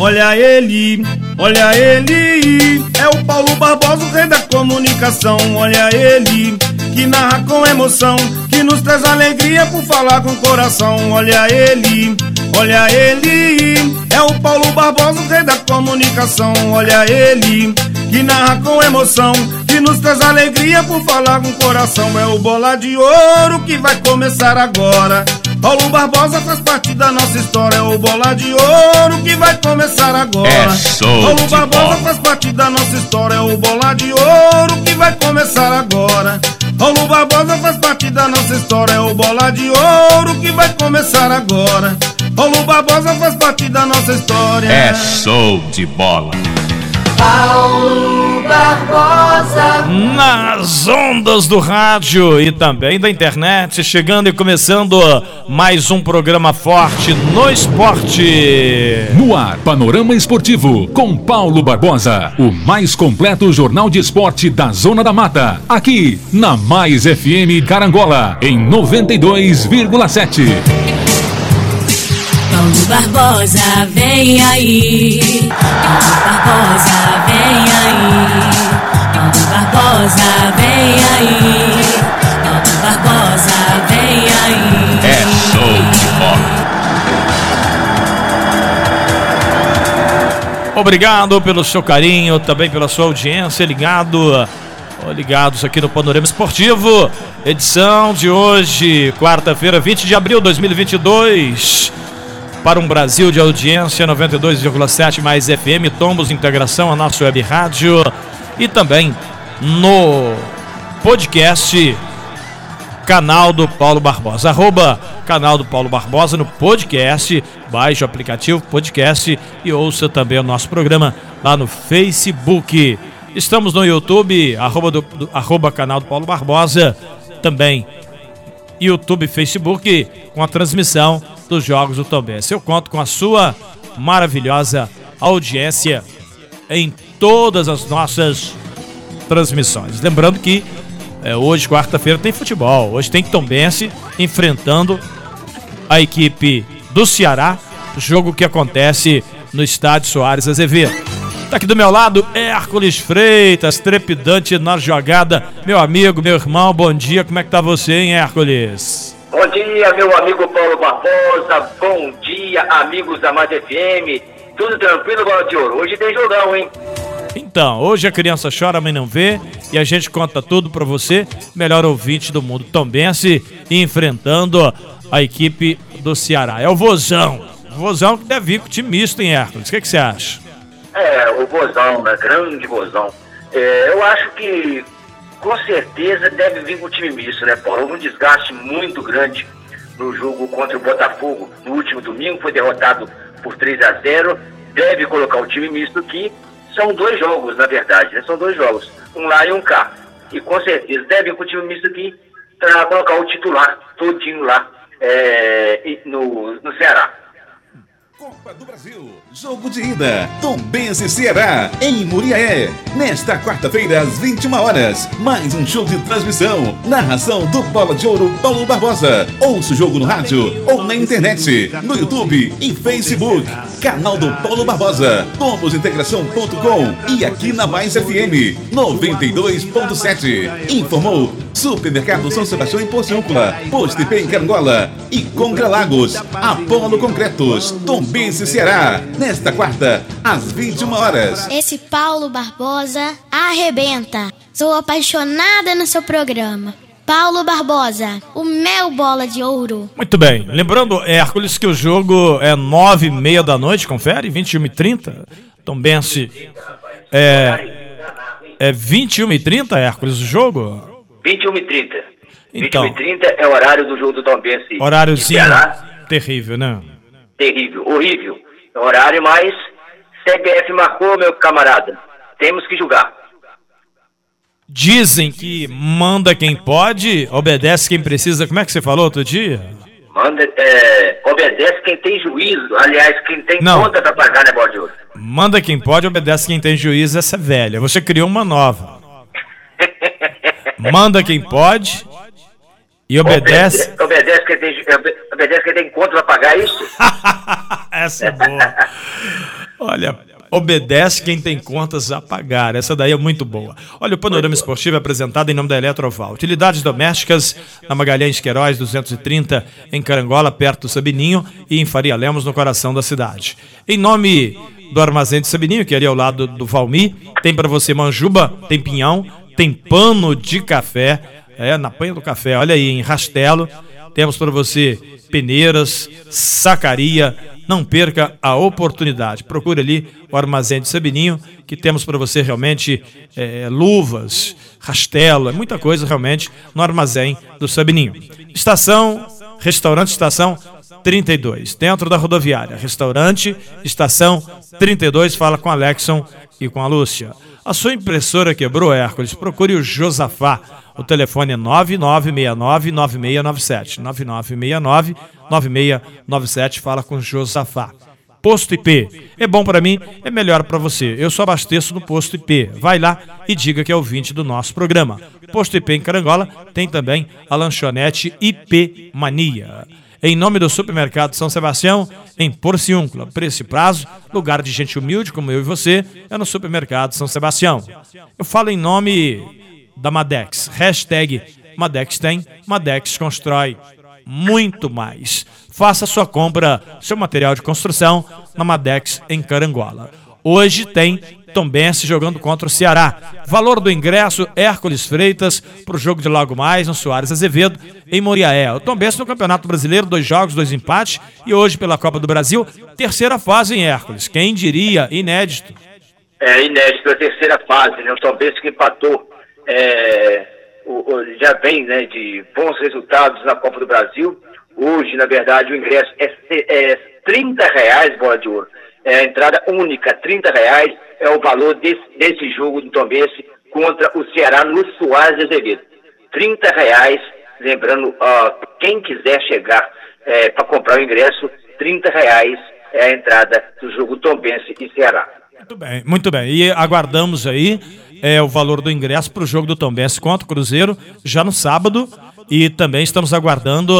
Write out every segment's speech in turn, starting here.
Olha ele, olha ele, é o Paulo Barbosa, o rei da comunicação. Olha ele, que narra com emoção, que nos traz alegria por falar com o coração. Olha ele, olha ele, é o Paulo Barbosa, o rei da comunicação. Olha ele, que narra com emoção, que nos traz alegria por falar com o coração. É o bola de ouro que vai começar agora. Paulo Barbosa faz parte da nossa história. É o bola de ouro que vai começar agora. É show Paulo Barbosa bola. faz parte da nossa história. É o bola de ouro que vai começar agora. Paulo Barbosa faz parte da nossa história. É o bola de ouro que vai começar agora. Paulo Barbosa faz parte da nossa história. É show de bola. Paulo Barbosa. Nas ondas do rádio e também da internet, chegando e começando mais um programa forte no esporte. No ar, Panorama Esportivo, com Paulo Barbosa. O mais completo jornal de esporte da Zona da Mata. Aqui, na Mais FM Carangola, em 92,7. Paulo Barbosa, vem aí. Paulo Barbosa, vem aí. Paulo Barbosa, vem aí. Paulo Barbosa, vem aí. É show de bola. Obrigado pelo seu carinho, também pela sua audiência, ligado, ligados aqui no Panorama Esportivo, edição de hoje, quarta-feira, 20 de abril de 2022. Para um Brasil de audiência 92,7 mais FM, Tombos Integração, a nossa web rádio e também no podcast canal do Paulo Barbosa. Arroba canal do Paulo Barbosa no podcast. Baixe o aplicativo podcast e ouça também o nosso programa lá no Facebook. Estamos no YouTube, arroba, do, do- arroba canal do Paulo Barbosa. Também YouTube Facebook com a transmissão dos Jogos do Tombense. Eu conto com a sua maravilhosa audiência em todas as nossas transmissões. Lembrando que é, hoje, quarta-feira, tem futebol. Hoje tem Tombense enfrentando a equipe do Ceará. Jogo que acontece no estádio Soares Azevedo. Tá aqui do meu lado, Hércules Freitas, trepidante na jogada. Meu amigo, meu irmão, bom dia. Como é que tá você, hein, Hércules? Bom dia, meu amigo Paulo Barbosa. Bom dia, amigos da Mais FM. Tudo tranquilo, bola de ouro. Hoje tem jogão, hein? Então, hoje a criança chora, mas não vê, e a gente conta tudo pra você, melhor ouvinte do mundo tombense, enfrentando a equipe do Ceará. É o Vozão. Vozão que deve vir com o time misto, hein, Hércules? O que, que você acha? É, o Bozão, né? Grande Bozão. É, eu acho que com certeza deve vir com o time misto, né, Paulo? Houve um desgaste muito grande no jogo contra o Botafogo no último domingo, foi derrotado por 3 a 0 Deve colocar o time misto aqui. São dois jogos, na verdade, né? São dois jogos, um lá e um cá. E com certeza deve vir com o time misto aqui para colocar o titular todinho lá é, no, no Ceará. Copa do Brasil, jogo de ida, Tombense e Ceará, em Muriaé. Nesta quarta-feira, às 21 horas, mais um show de transmissão. Narração do Bola de Ouro Paulo Barbosa. Ouça o jogo no rádio ou na internet, no YouTube e Facebook. Canal do Paulo Barbosa, tomosintegração.com e aqui na Mais FM 92.7. Informou Supermercado São Sebastião em Porciúncula, Posto IP em Carangola e Congra Lagos, Apolo Concretos, Tombense Ceará. Nesta quarta, às 21 horas. Esse Paulo Barbosa arrebenta. Sou apaixonada no seu programa. Paulo Barbosa, o meu bola de ouro. Muito bem. Lembrando, Hércules, que o jogo é nove e meia da noite, confere? 21 e 30. Tombense é, é 21 e 30, Hércules, o jogo? 21 e 30. Então. 21 e 30 é o horário do jogo do Tombense. Horáriozinho terrível, né? Terrível, horrível. É horário, mas CBF marcou, meu camarada. Temos que julgar. Dizem que manda quem pode, obedece quem precisa. Como é que você falou outro dia? Manda, é, obedece quem tem juízo. Aliás, quem tem Não. conta pra pagar, né, bola de ouro? Manda quem pode, obedece quem tem juízo, essa é velha. Você criou uma nova. Manda quem pode e obedece. Obedece, quem tem, obedece quem tem conta pra pagar isso? Essa é boa. Olha, obedece quem tem contas a pagar. Essa daí é muito boa. Olha, o Panorama Esportivo é apresentado em nome da Eletroval. Utilidades domésticas na Magalhães Queiroz, 230, em Carangola, perto do Sabininho, e em Faria Lemos, no coração da cidade. Em nome do Armazém de Sabininho, que é ali ao lado do Valmi, tem para você manjuba, tem pinhão, tem pano de café, é, na panha do café, olha aí, em Rastelo. Temos para você peneiras, sacaria, não perca a oportunidade. Procure ali o Armazém de Sabininho, que temos para você realmente é, luvas, rastelo, é muita coisa realmente no Armazém do Sabininho. Estação, restaurante Estação 32, dentro da rodoviária. Restaurante Estação 32, fala com a Alexson e com a Lúcia. A sua impressora quebrou, Hércules? Procure o Josafá. O telefone é 9969-9697. 9969-9697. Fala com o Josafá. Posto IP. É bom para mim, é melhor para você. Eu só abasteço no Posto IP. Vai lá e diga que é ouvinte do nosso programa. Posto IP em Carangola tem também a lanchonete IP Mania. Em nome do Supermercado São Sebastião, em Porciúncula, preço e prazo, lugar de gente humilde como eu e você, é no Supermercado São Sebastião. Eu falo em nome da Madex. Hashtag Madex tem, Madex constrói muito mais. Faça sua compra, seu material de construção na Madex em Carangola. Hoje tem Tombense jogando contra o Ceará. Valor do ingresso, Hércules Freitas, para o jogo de Lago Mais, no Soares Azevedo, em Moriaé. O Tombense no Campeonato Brasileiro, dois jogos, dois empates, e hoje pela Copa do Brasil, terceira fase em Hércules. Quem diria, inédito. É inédito, a terceira fase, né? O Tombense que empatou, é, o, o, já vem né, de bons resultados na Copa do Brasil. Hoje, na verdade, o ingresso é, é 30 reais, bola de ouro. É a entrada única, 30 reais é o valor desse, desse jogo do Tombense contra o Ceará no Soares Azevedo. 30 reais, lembrando, uh, quem quiser chegar é, para comprar o ingresso, 30 reais é a entrada do jogo Tombense e Ceará. Muito bem, muito bem. E aguardamos aí é, o valor do ingresso para o jogo do Tombense contra o Cruzeiro já no sábado. E também estamos aguardando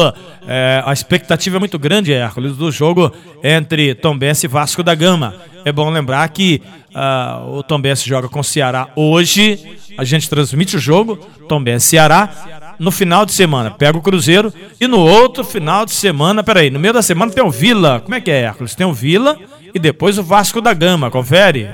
é, a expectativa é muito grande, Hércules, do jogo entre Tombense e Vasco da Gama. É bom lembrar que uh, o Tombense joga com o Ceará hoje. A gente transmite o jogo, Tombense Ceará. No final de semana pega o Cruzeiro e no outro final de semana, peraí, no meio da semana tem o Vila. Como é que é, Hércules? Tem o Vila e depois o Vasco da Gama, confere?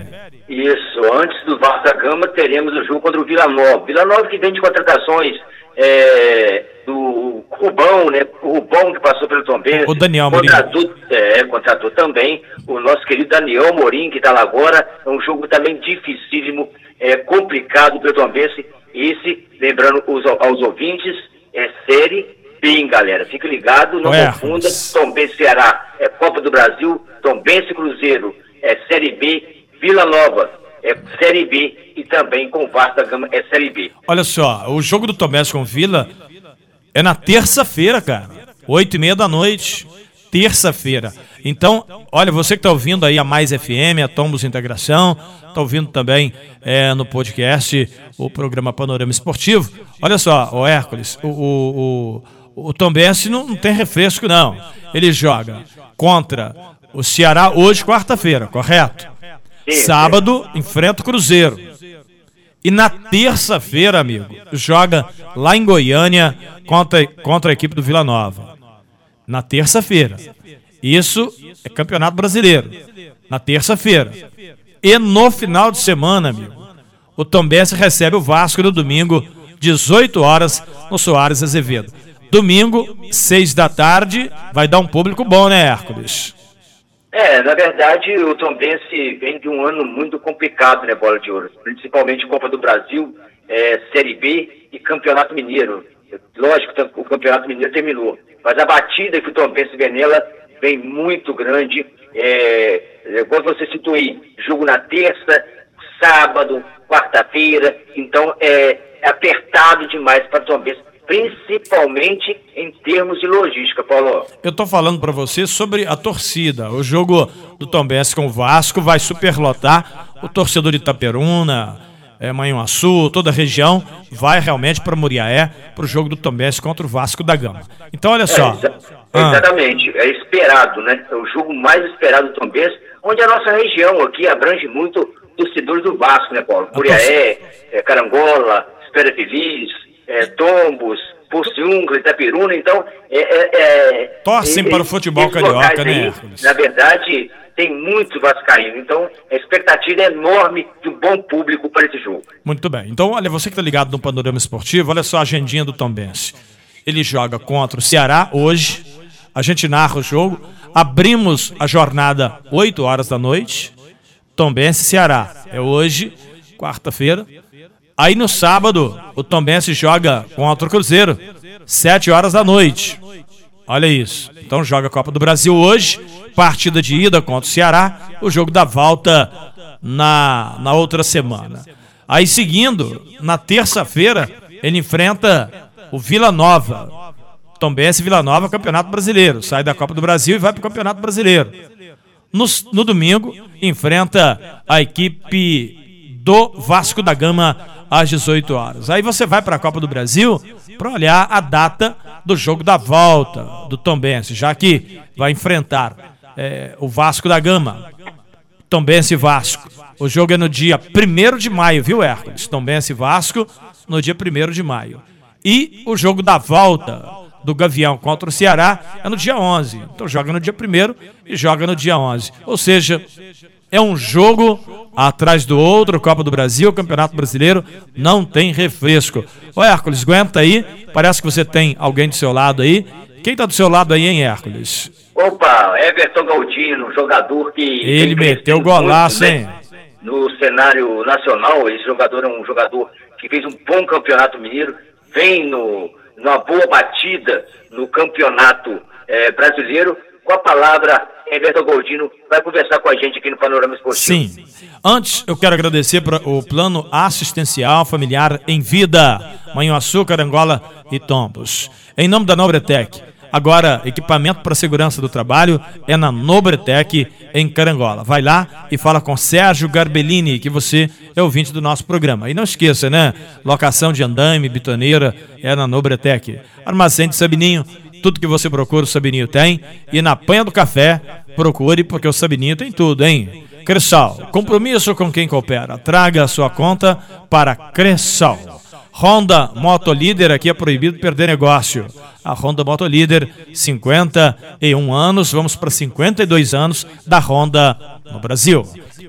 Isso, antes do Vasco da Gama teremos o jogo contra o Vila Nova. Vila Nova que vem de contratações é, do Rubão, né? O Rubão que passou pelo Tom Benz. O Daniel contratou, É, contratou também o nosso querido Daniel Morim, que está lá agora. É um jogo também dificílimo, é, complicado pelo Tom Benz. Esse, lembrando os, aos ouvintes, é série B, galera. Fique ligado, não confunda. Tom Benz Ceará é Copa do Brasil, Tom Benz Cruzeiro é Série B, Vila Nova é Série B e também com Vasco da Gama é Série B. Olha só, o jogo do Tomés com Vila é na terça-feira, cara. Oito e meia da noite. Terça-feira. Então, olha, você que está ouvindo aí a Mais FM, a Tombos Integração, está ouvindo também é, no podcast o programa Panorama Esportivo. Olha só, o Hércules, o, o, o, o Tom não, não tem refresco, não. Ele joga contra o Ceará hoje, quarta-feira, correto? Sábado, enfrenta o Cruzeiro. E na terça-feira, amigo, joga lá em Goiânia contra, contra a equipe do Vila Nova. Na terça-feira. Isso é Campeonato Brasileiro. Na terça-feira. E no final de semana, amigo, o Tombense recebe o Vasco no domingo, 18 horas, no Soares Azevedo. Domingo, 6 da tarde, vai dar um público bom, né, Hércules? É, na verdade, o Tombense vem de um ano muito complicado, né, Bola de Ouro? Principalmente Copa do Brasil, é, Série B e Campeonato Mineiro. Lógico, o Campeonato Mineiro terminou, mas a batida que o Tombense vem nela vem muito grande. É, quando você citou aí, jogo na terça, sábado, quarta-feira, então é, é apertado demais para o Tombense principalmente em termos de logística, Paulo. Eu estou falando para você sobre a torcida. O jogo do Tombense com o Vasco vai superlotar o torcedor de Itaperuna, é, Manhuaçu, toda a região, vai realmente para Muriaé, para o jogo do Tombense contra o Vasco da Gama. Então, olha só. É, exa ah. Exatamente, é esperado, né? É o jogo mais esperado do Tombense, onde a nossa região aqui abrange muito torcedores do Vasco, né, Paulo? Muriaé, é, Carangola, Espera Feliz, é, Tombos, Porciúncula, Itapiruna, então... É, é, é Torcem para o futebol carioca, né, aí, Na verdade, tem muito vascaíno, então a expectativa é enorme de um bom público para esse jogo. Muito bem, então olha, você que está ligado no Panorama Esportivo, olha só a agendinha do Tombense. Ele joga contra o Ceará hoje, a gente narra o jogo, abrimos a jornada 8 horas da noite, Tombense Ceará, é hoje, quarta-feira, Aí no sábado, o Tombense joga contra o Cruzeiro, 7 horas da noite. Olha isso. Então joga a Copa do Brasil hoje, partida de ida contra o Ceará, o jogo da volta na, na outra semana. Aí seguindo, na terça-feira, ele enfrenta o Vila Nova. Tombense Vila Nova, Campeonato Brasileiro. Sai da Copa do Brasil e vai para o Campeonato Brasileiro. No, no domingo, enfrenta a equipe do Vasco da Gama às 18 horas. Aí você vai para a Copa do Brasil para olhar a data do jogo da volta do Tombense, já que vai enfrentar é, o Vasco da Gama. Tombense e Vasco. O jogo é no dia 1 de maio, viu, Hércules? Tombense e Vasco no dia 1 de maio. E o jogo da volta do Gavião contra o Ceará é no dia 11. Então joga no dia 1 e joga no dia 11. Ou seja, é um jogo atrás do outro, Copa do Brasil, Campeonato Brasileiro, não tem refresco. Ô Hércules, aguenta aí, parece que você tem alguém do seu lado aí. Quem está do seu lado aí, hein, Hércules? Opa, Everton Galdino, jogador que... Ele meteu golaço, muito, né? hein? No cenário nacional, esse jogador é um jogador que fez um bom campeonato mineiro, vem no, numa boa batida no campeonato é, brasileiro, com a palavra Everton Goldino vai conversar com a gente aqui no Panorama Esportivo. Sim. Antes, eu quero agradecer para o plano assistencial familiar em vida, Manhuaçu, Carangola e Tombos. Em nome da Nobretec. Agora, equipamento para segurança do trabalho é na Nobretec, em Carangola. Vai lá e fala com Sérgio Garbellini, que você é ouvinte do nosso programa. E não esqueça, né? Locação de andaime, bitoneira, é na Nobretec. Armazém de Sabininho, tudo que você procura, o Sabininho tem. E na panha do café, procure, porque o Sabininho tem tudo, hein? Cressal, compromisso com quem coopera. Traga a sua conta para Cressal. Honda Moto Líder, aqui é proibido perder negócio. A Honda Moto Líder, 51 anos, vamos para 52 anos da Honda no Brasil.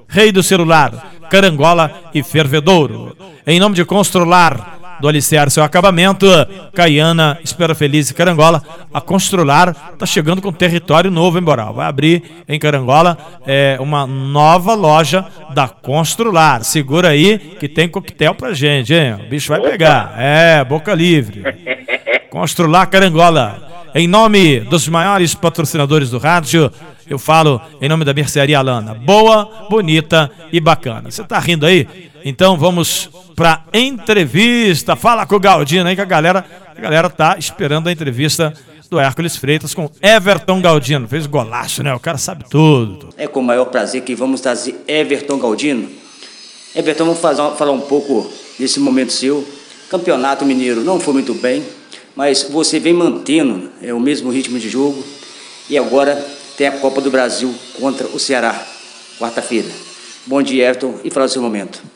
Rei do celular, Carangola e Fervedouro. Em nome de Constrular, do alicerce ao acabamento, Caiana, Espera Feliz e Carangola. A Constrular está chegando com território novo em Boral. Vai abrir em Carangola é, uma nova loja da Constrular. Segura aí que tem coquetel pra gente, hein? O bicho vai pegar. É, boca livre. Constrular Carangola. Em nome dos maiores patrocinadores do rádio, eu falo em nome da Mercearia Alana. Boa, bonita e bacana. Você tá rindo aí? Então vamos para entrevista. Fala com o Galdino aí que a galera, a galera tá esperando a entrevista do Hércules Freitas com Everton Galdino. Fez golaço, né? O cara sabe tudo. É com o maior prazer que vamos trazer Everton Galdino. Everton, vamos fazer, falar um pouco desse momento seu. Campeonato Mineiro não foi muito bem, mas você vem mantendo é, o mesmo ritmo de jogo e agora tem a Copa do Brasil contra o Ceará, quarta-feira. Bom dia, Everton, e fala o seu momento.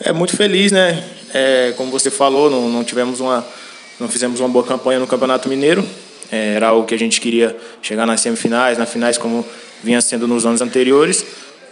É muito feliz, né? É, como você falou, não, não, tivemos uma, não fizemos uma boa campanha no Campeonato Mineiro. É, era algo que a gente queria chegar nas semifinais, nas finais, como vinha sendo nos anos anteriores.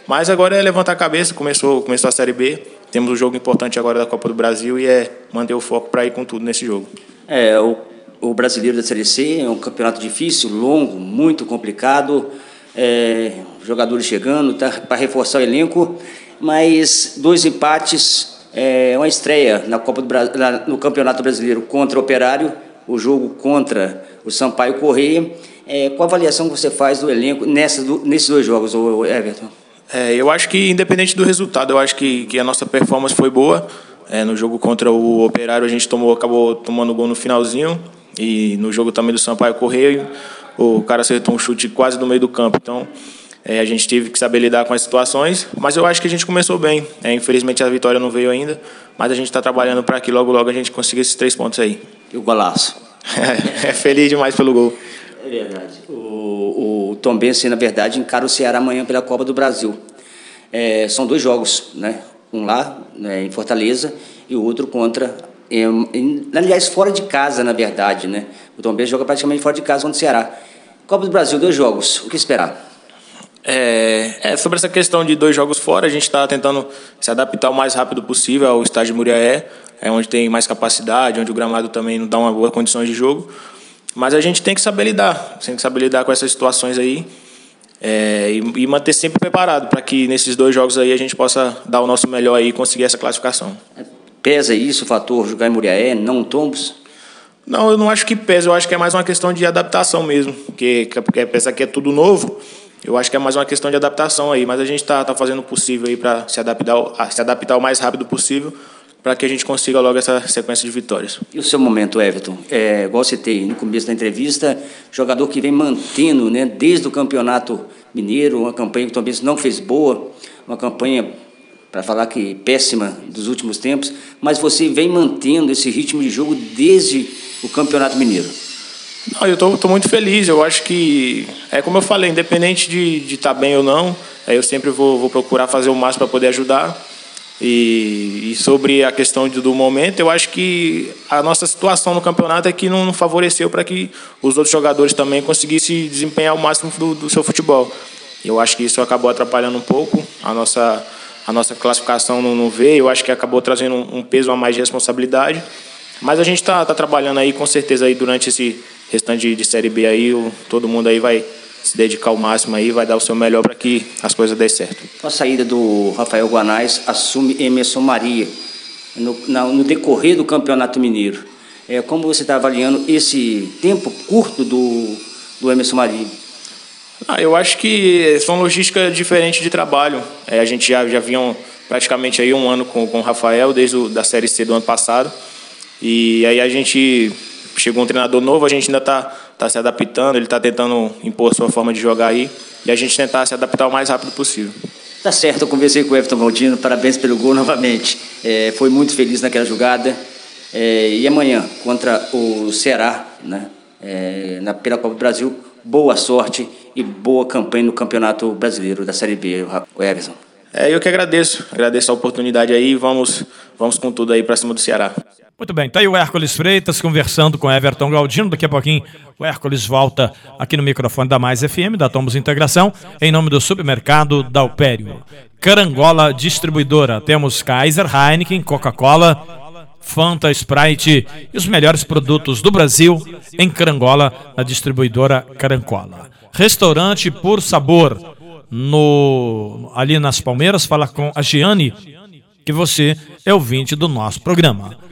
Mas agora é levantar a cabeça. Começou, começou a Série B. Temos um jogo importante agora da Copa do Brasil e é manter o foco para ir com tudo nesse jogo. É, o, o brasileiro da Série C é um campeonato difícil, longo, muito complicado. É, jogadores chegando, tá, para reforçar o elenco mas dois empates, é, uma estreia na Copa do Brasil, no Campeonato Brasileiro contra o Operário, o jogo contra o Sampaio Correia. É, qual a avaliação que você faz do elenco nessa, do, nesses dois jogos, Everton? É, eu acho que, independente do resultado, eu acho que, que a nossa performance foi boa. É, no jogo contra o Operário, a gente tomou, acabou tomando gol no finalzinho. E no jogo também do Sampaio Correia, o cara acertou um chute quase no meio do campo. Então, É, a gente teve que saber lidar com as situações, mas eu acho que a gente começou bem. É, infelizmente a vitória não veio ainda, mas a gente está trabalhando para que logo logo a gente consiga esses três pontos aí. E o golaço? é, feliz demais pelo gol. É verdade. O, o Tom Benson, na verdade, encara o Ceará amanhã pela Copa do Brasil. É, são dois jogos, né? Um lá né, em Fortaleza e o outro contra. Em, aliás, fora de casa, na verdade, né? O Tom Benson joga praticamente fora de casa contra o Ceará. Copa do Brasil, dois jogos. O que esperar? É, é, sobre essa questão de dois jogos fora, a gente está tentando se adaptar o mais rápido possível ao estádio de Muriaé, é onde tem mais capacidade, onde o gramado também não dá uma boa condições de jogo. Mas a gente tem que saber lidar, tem que saber lidar com essas situações aí é, e, e, manter sempre preparado para que nesses dois jogos aí a gente possa dar o nosso melhor aí e conseguir essa classificação. Pesa isso o fator jogar em Muriaé, não tombos? Não, eu não acho que pesa, eu acho que é mais uma questão de adaptação mesmo, porque, porque apesar que é tudo novo, eu acho que é mais uma questão de adaptação aí, mas a gente está tá fazendo o possível aí para se adaptar, se adaptar o mais rápido possível para que a gente consiga logo essa sequência de vitórias. E o seu momento, Everton? É, igual tem no começo da entrevista, jogador que vem mantendo, né, desde o campeonato mineiro, uma campanha que também não fez boa, uma campanha para falar que péssima dos últimos tempos, mas você vem mantendo esse ritmo de jogo desde o campeonato mineiro. Não, eu estou muito feliz. Eu acho que, é como eu falei, independente de estar tá bem ou não, eu sempre vou, vou procurar fazer o máximo para poder ajudar. E, e, sobre a questão do momento, eu acho que a nossa situação no campeonato é que não favoreceu para que os outros jogadores também conseguissem desempenhar o máximo do, do seu futebol. Eu acho que isso acabou atrapalhando um pouco a nossa, a nossa classificação não, não veio. Eu acho que acabou trazendo um, um peso a mais de responsabilidade. Mas a gente está tá trabalhando aí, com certeza, aí durante esse, restante de, Série B aí, o, todo mundo aí vai se dedicar ao máximo aí, vai dar o seu melhor para que as coisas dêem certo. Com a saída do Rafael Guanais, assume Emerson Maria no, na, no decorrer do Campeonato Mineiro. É, como você está avaliando esse tempo curto do, do Emerson Maria? Ah, eu acho que são logísticas diferentes de trabalho. É, a gente já, já vinha um, praticamente aí um ano com, com o Rafael, desde o, da Série C do ano passado. E aí a gente chegou um treinador novo, a gente ainda está tá se adaptando, ele está tentando impor sua forma de jogar aí e a gente tentar se adaptar o mais rápido possível. Tá certo, eu conversei com o Everton Valdino, parabéns pelo gol novamente. É, foi muito feliz naquela jogada. É, e amanhã, contra o Ceará, né, é, na, pela Copa do Brasil, boa sorte e boa campanha no Campeonato Brasileiro da Série B, o Everton. É, eu que agradeço, agradeço a oportunidade aí, vamos, vamos com tudo aí para cima do Ceará. Muito bem, tá aí o Hércules Freitas conversando com Everton Galdino. Daqui a pouquinho o Hércules volta aqui no microfone da Mais FM, da Tomos Integração, em nome do supermercado Dalpério. Carangola Distribuidora. Temos Kaiser, Heineken, Coca-Cola, Fanta, Sprite e os melhores produtos do Brasil em Carangola, na distribuidora Carangola. Restaurante Por Sabor, no ali nas Palmeiras, fala com a Giane, que você é ouvinte do nosso programa.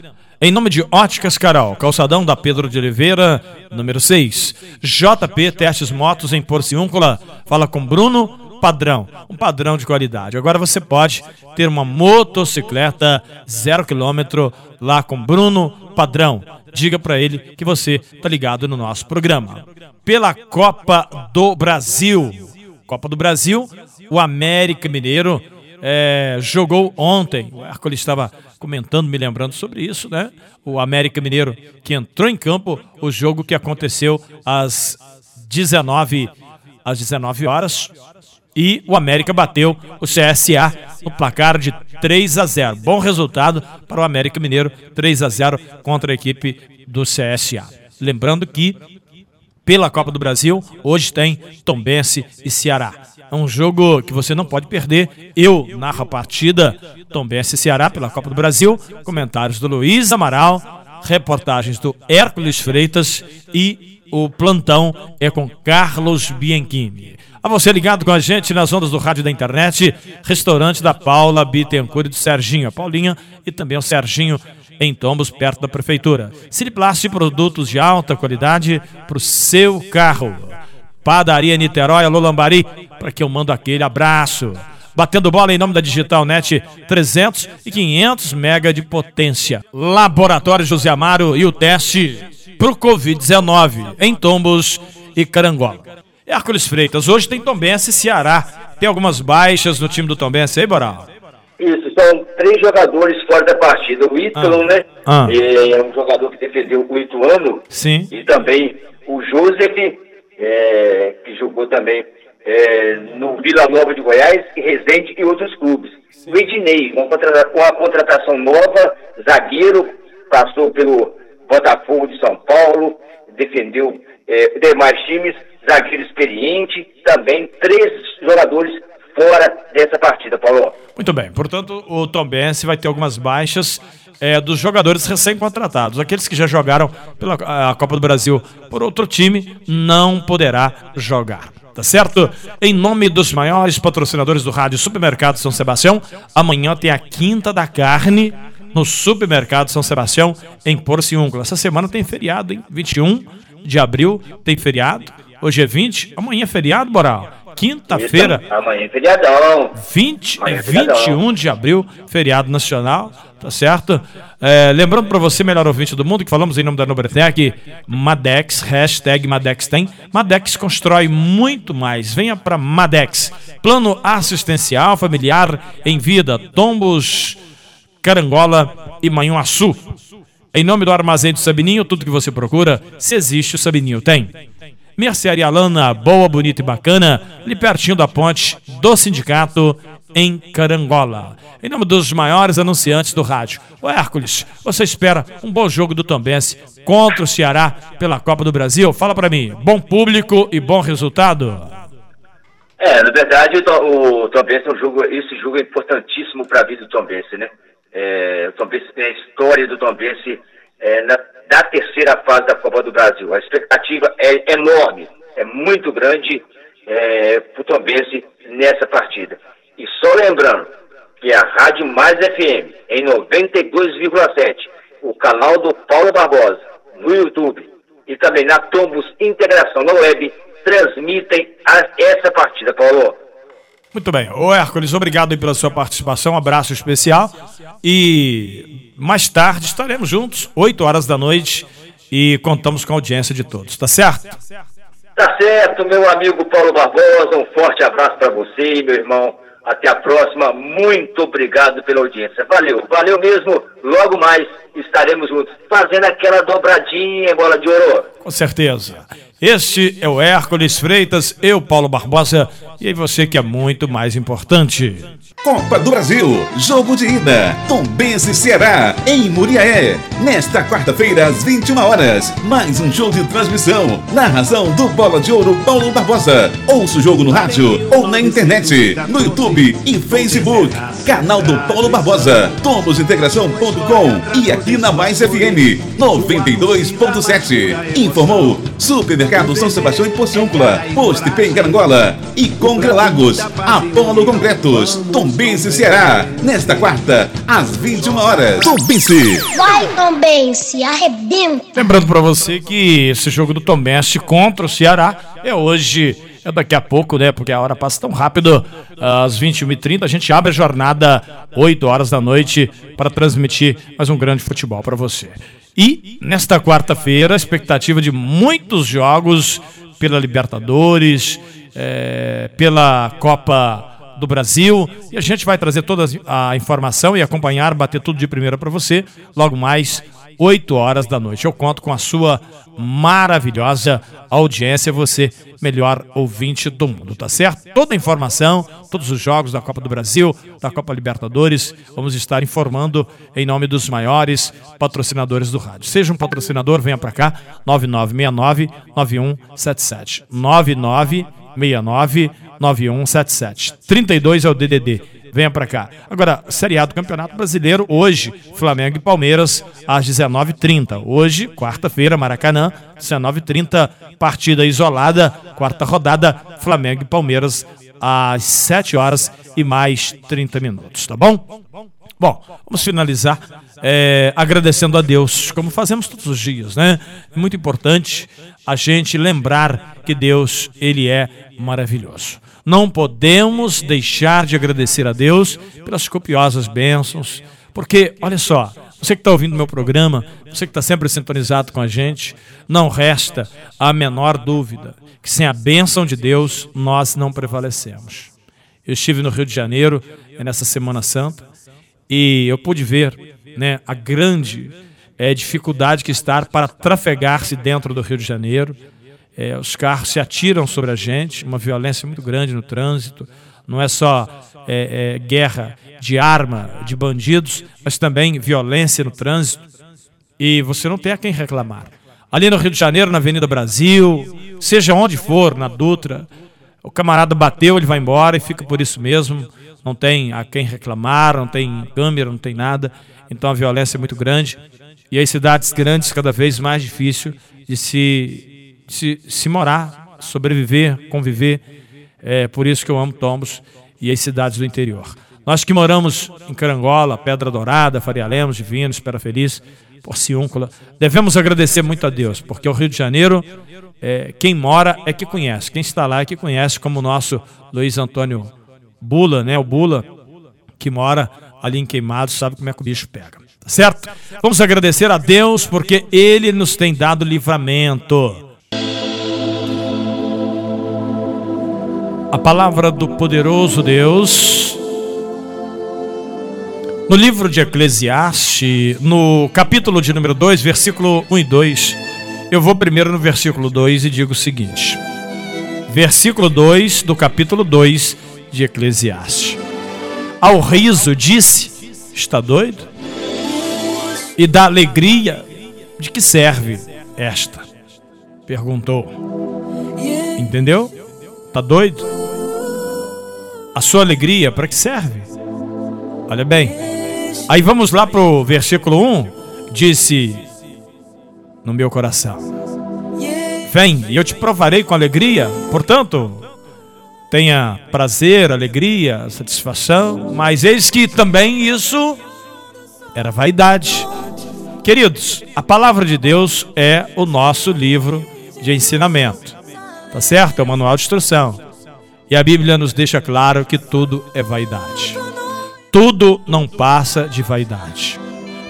Em nome de Óticas Carol, calçadão da Pedro de Oliveira, número 6. JP Testes Motos em Porciúncula. Fala com Bruno Padrão, um padrão de qualidade. Agora você pode ter uma motocicleta zero quilômetro lá com Bruno Padrão. Diga para ele que você tá ligado no nosso programa. Pela Copa do Brasil. Copa do Brasil, o América Mineiro é, jogou ontem. O Hércules estava comentando, me lembrando sobre isso, né? O América Mineiro que entrou em campo, o jogo que aconteceu às 19 às 19 horas e o América bateu o CSA no placar de 3 a 0. Bom resultado para o América Mineiro, 3 a 0 contra a equipe do CSA. Lembrando que pela Copa do Brasil, hoje tem Tombense e Ceará. É um jogo que você não pode perder. Eu narro a partida Tombense Ceará pela Copa do Brasil. Comentários do Luiz Amaral, reportagens do Hércules Freitas e o plantão é com Carlos Bianchini. A você ligado com a gente nas ondas do rádio da internet, restaurante da Paula Bittencourt e do Serginho, a Paulinha e também o Serginho em Tombos, perto da prefeitura. Siliplast produtos de alta qualidade para o seu carro. Padaria Niterói, Alô Lambari, para que eu mando aquele abraço. Batendo bola em nome da Digital Net 300 e 500 mega de potência. Laboratório José Amaro e o teste para o Covid-19 em Tombos e Carangola. Hércules Freitas, hoje tem Tombense e Ceará. Tem algumas baixas no time do Tombense aí, Boral? Isso, são três jogadores fora da partida. O Ítalo, Ah. né? Ah. É um jogador que defendeu o Ituano. Sim. E também o Joseph, é, que jogou também é, no Vila Nova de Goiás, e Resende e outros clubes. O Ednei, uma, contra- uma contratação nova, zagueiro, passou pelo Botafogo de São Paulo, defendeu é, demais times, zagueiro experiente, também três jogadores fora dessa partida, Paulo. Muito bem, portanto, o Tombense vai ter algumas baixas é, dos jogadores recém-contratados. Aqueles que já jogaram pela a Copa do Brasil por outro time, não poderá jogar. Tá certo? Em nome dos maiores patrocinadores do Rádio Supermercado São Sebastião, amanhã tem a Quinta da Carne no Supermercado São Sebastião, em Porciúncula. Essa semana tem feriado, hein? 21 de abril tem feriado. Hoje é 20, amanhã é feriado, Boral. Quinta-feira, Amanhã é feriadão. 20, Amanhã é é feriadão. 21 de abril, feriado nacional, tá certo? É, lembrando para você, melhor ouvinte do mundo, que falamos em nome da Nobretec, Madex, hashtag Madex tem. Madex constrói muito mais. Venha para Madex. Plano assistencial familiar em vida, Tombos, Carangola e Manhuaçu. Em nome do Armazém do Sabininho, tudo que você procura, se existe, o Sabininho tem. Mercearia Lana, boa, bonita e bacana, ali pertinho da ponte do sindicato em Carangola. Em nome dos maiores anunciantes do rádio, o Hércules, você espera um bom jogo do Tombense contra o Ceará pela Copa do Brasil? Fala pra mim, bom público e bom resultado? É, na verdade, o Tombense é um jogo, esse jogo é importantíssimo para a vida do Tombense, né? É, o Tombense tem a história do Tombense é, na, da terceira fase da Copa do Brasil. A expectativa é enorme, é muito grande é, para o Tombense nessa partida. E só lembrando que a Rádio Mais FM, em 92,7, o canal do Paulo Barbosa, no YouTube, e também na Tombos Integração na web, transmitem a- essa partida, Paulo. Muito bem. Ô Hércules, obrigado pela sua participação, um abraço especial. E mais tarde estaremos juntos, 8 horas da noite, e contamos com a audiência de todos, tá certo? Tá certo, meu amigo Paulo Barbosa, um forte abraço para você, meu irmão. Até a próxima. Muito obrigado pela audiência. Valeu, valeu mesmo. Logo mais estaremos juntos, fazendo aquela dobradinha, bola de ouro. Com certeza. Este é o Hércules Freitas, eu, Paulo Barbosa, e aí você que é muito mais importante. Copa do Brasil, jogo de ida, Tombense e Ceará, em Muriaé. Nesta quarta-feira, às 21 horas, mais um show de transmissão. Narração do Bola de Ouro Paulo Barbosa. Ouça o jogo no rádio ou na internet, no YouTube e Facebook. Canal do Paulo Barbosa, tomosintegração.com e aqui na Mais FM 92.7. Informou Supermercado São Sebastião em Porciúncula, Posto Ipê em Carangola e Congrelagos, Apolo Concretos, Tombense Ceará. Nesta quarta, às 21 horas. Tombense. Vai, Tombense, arrebenta. Lembrando pra você que esse jogo do Tombense contra o Ceará é hoje, é daqui a pouco, né? Porque a hora passa tão rápido. Às 21h30 a gente abre a jornada 8 horas da noite para transmitir mais um grande futebol pra você. E nesta quarta-feira, a expectativa de muitos jogos pela Libertadores, eh, pela Copa do Brasil. E a gente vai trazer toda a informação e acompanhar, bater tudo de primeira para você, logo mais 8 horas da noite. Eu conto com a sua maravilhosa audiência, você melhor ouvinte do mundo, tá certo? Toda a informação, todos os jogos da Copa do Brasil, da Copa Libertadores, vamos estar informando em nome dos maiores patrocinadores do rádio. Seja um patrocinador, venha para cá, 9969 9177. 9969 9177. 32 é o DDD. Venha pra cá. Agora, Série A do Campeonato Brasileiro, hoje, Flamengo e Palmeiras, às 19h30. Hoje, quarta-feira, Maracanã, 19h30, partida isolada, quarta rodada, Flamengo e Palmeiras, às 7 horas e mais 30 minutos, tá bom? Bom, vamos finalizar é, agradecendo a Deus, como fazemos todos os dias, né? É muito importante a gente lembrar que Deus, Ele é maravilhoso. Não podemos deixar de agradecer a Deus pelas copiosas bênçãos, porque, olha só, Você que está ouvindo meu programa, você que está sempre sintonizado com a gente, não resta a menor dúvida que sem a bênção de Deus nós não prevalecemos. Eu estive no Rio de Janeiro nessa Semana Santa e eu pude ver né, a grande é, dificuldade que está para trafegar-se dentro do Rio de Janeiro. É, os carros se atiram sobre a gente, uma violência muito grande no trânsito. Não é só é, é, guerra de arma, de bandidos, mas também violência no trânsito. E você não tem a quem reclamar. Ali no Rio de Janeiro, na Avenida Brasil, seja onde for, na Dutra, o camarada bateu, ele vai embora e fica por isso mesmo. Não tem a quem reclamar, não tem câmera, não tem nada. Então a violência é muito grande. E as cidades grandes, cada vez mais difícil de se, se, se morar, sobreviver, conviver. É por isso que eu amo Tombos e as cidades do interior. Nós que moramos em Carangola, Pedra Dourada, Faria Lemos, Divino, Espera Feliz, Porciúncula, devemos agradecer muito a Deus, porque o Rio de Janeiro é, quem mora é que conhece, quem está lá é que conhece, como o nosso Luiz Antônio Bula, né? O Bula, que mora ali em Queimados, sabe como é que o bicho pega. Tá certo? Vamos agradecer a Deus porque Ele nos tem dado livramento. A palavra do poderoso Deus. No livro de Eclesiastes, no capítulo de número 2, versículo 1 e 2 eu vou primeiro no versículo 2 e digo o seguinte: versículo 2 do capítulo 2 de Eclesiastes. Ao riso disse: Está doido? E da alegria, de que serve esta? Perguntou. Entendeu? Está doido? A sua alegria, para que serve? Olha bem. Aí vamos lá para o versículo 1. Disse: no meu coração. Vem, e eu te provarei com alegria. Portanto, tenha prazer, alegria, satisfação, mas eis que também isso era vaidade. Queridos, a palavra de Deus é o nosso livro de ensinamento. Tá certo? É o manual de instrução. E a Bíblia nos deixa claro que tudo é vaidade. Tudo não passa de vaidade.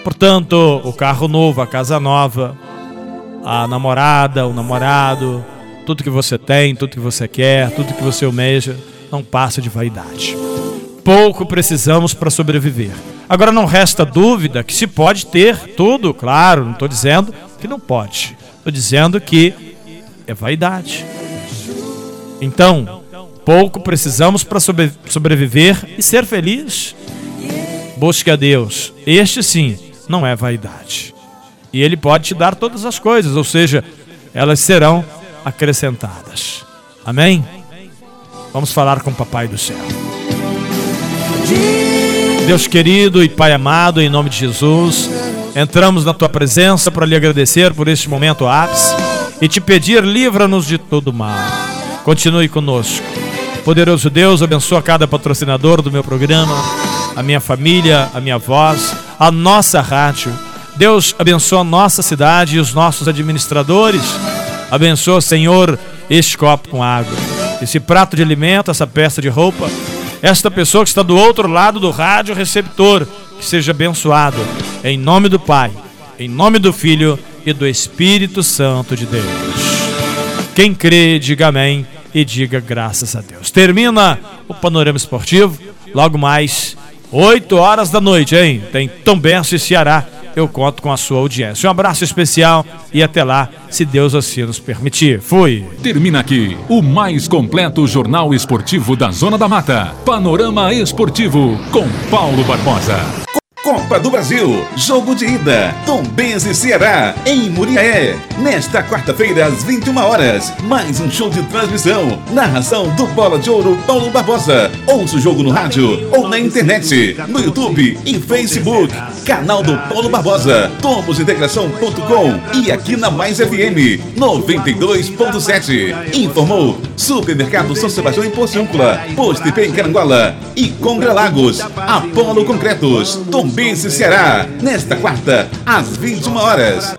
Portanto, o carro novo, a casa nova, a namorada, o namorado, tudo que você tem, tudo que você quer, tudo que você almeja, não passa de vaidade. Pouco precisamos para sobreviver. Agora não resta dúvida que se pode ter tudo, claro, não estou dizendo que não pode. Estou dizendo que é vaidade. Então, pouco precisamos para sobre, sobreviver e ser feliz. Busque a Deus. Este sim não é vaidade e Ele pode te dar todas as coisas, ou seja, elas serão acrescentadas. Amém? Vamos falar com o Papai do céu. Deus querido e Pai amado, em nome de Jesus, entramos na tua presença para lhe agradecer por este momento ápice e te pedir, livra-nos de todo mal. Continue conosco. Poderoso Deus, abençoa cada patrocinador do meu programa, a minha família, a minha voz, a nossa rádio Deus abençoa a nossa cidade e os nossos administradores. Abençoa, Senhor, este copo com água, esse prato de alimento, essa peça de roupa, esta pessoa que está do outro lado do rádio receptor, que seja abençoado. Em nome do Pai, em nome do Filho e do Espírito Santo de Deus. Quem crê, diga amém e diga graças a Deus. Termina o panorama esportivo. Logo mais, 8 horas da noite, hein? Tem Tombense e Ceará eu conto com a sua audiência. Um abraço especial e até lá, se Deus assim nos permitir. Fui. Termina aqui o mais completo jornal esportivo da Zona da Mata. Panorama Esportivo com Paulo Barbosa. Copa do Brasil, jogo de ida, Tombense e Ceará, em Muriaé. Nesta quarta-feira, às 21 horas, mais um show de transmissão. Narração do Bola de Ouro Paulo Barbosa. Ouça o jogo no rádio ou na internet, no YouTube e Facebook. Canal do Paulo Barbosa, tomosintegração.com e aqui na Mais FM 92.7. Informou Supermercado São Sebastião em Porciúncula, Posto IP em Carangola e Congra Lagos, Apolo Concretos, Tom Tombense Ceará, nesta quarta, às 21 horas.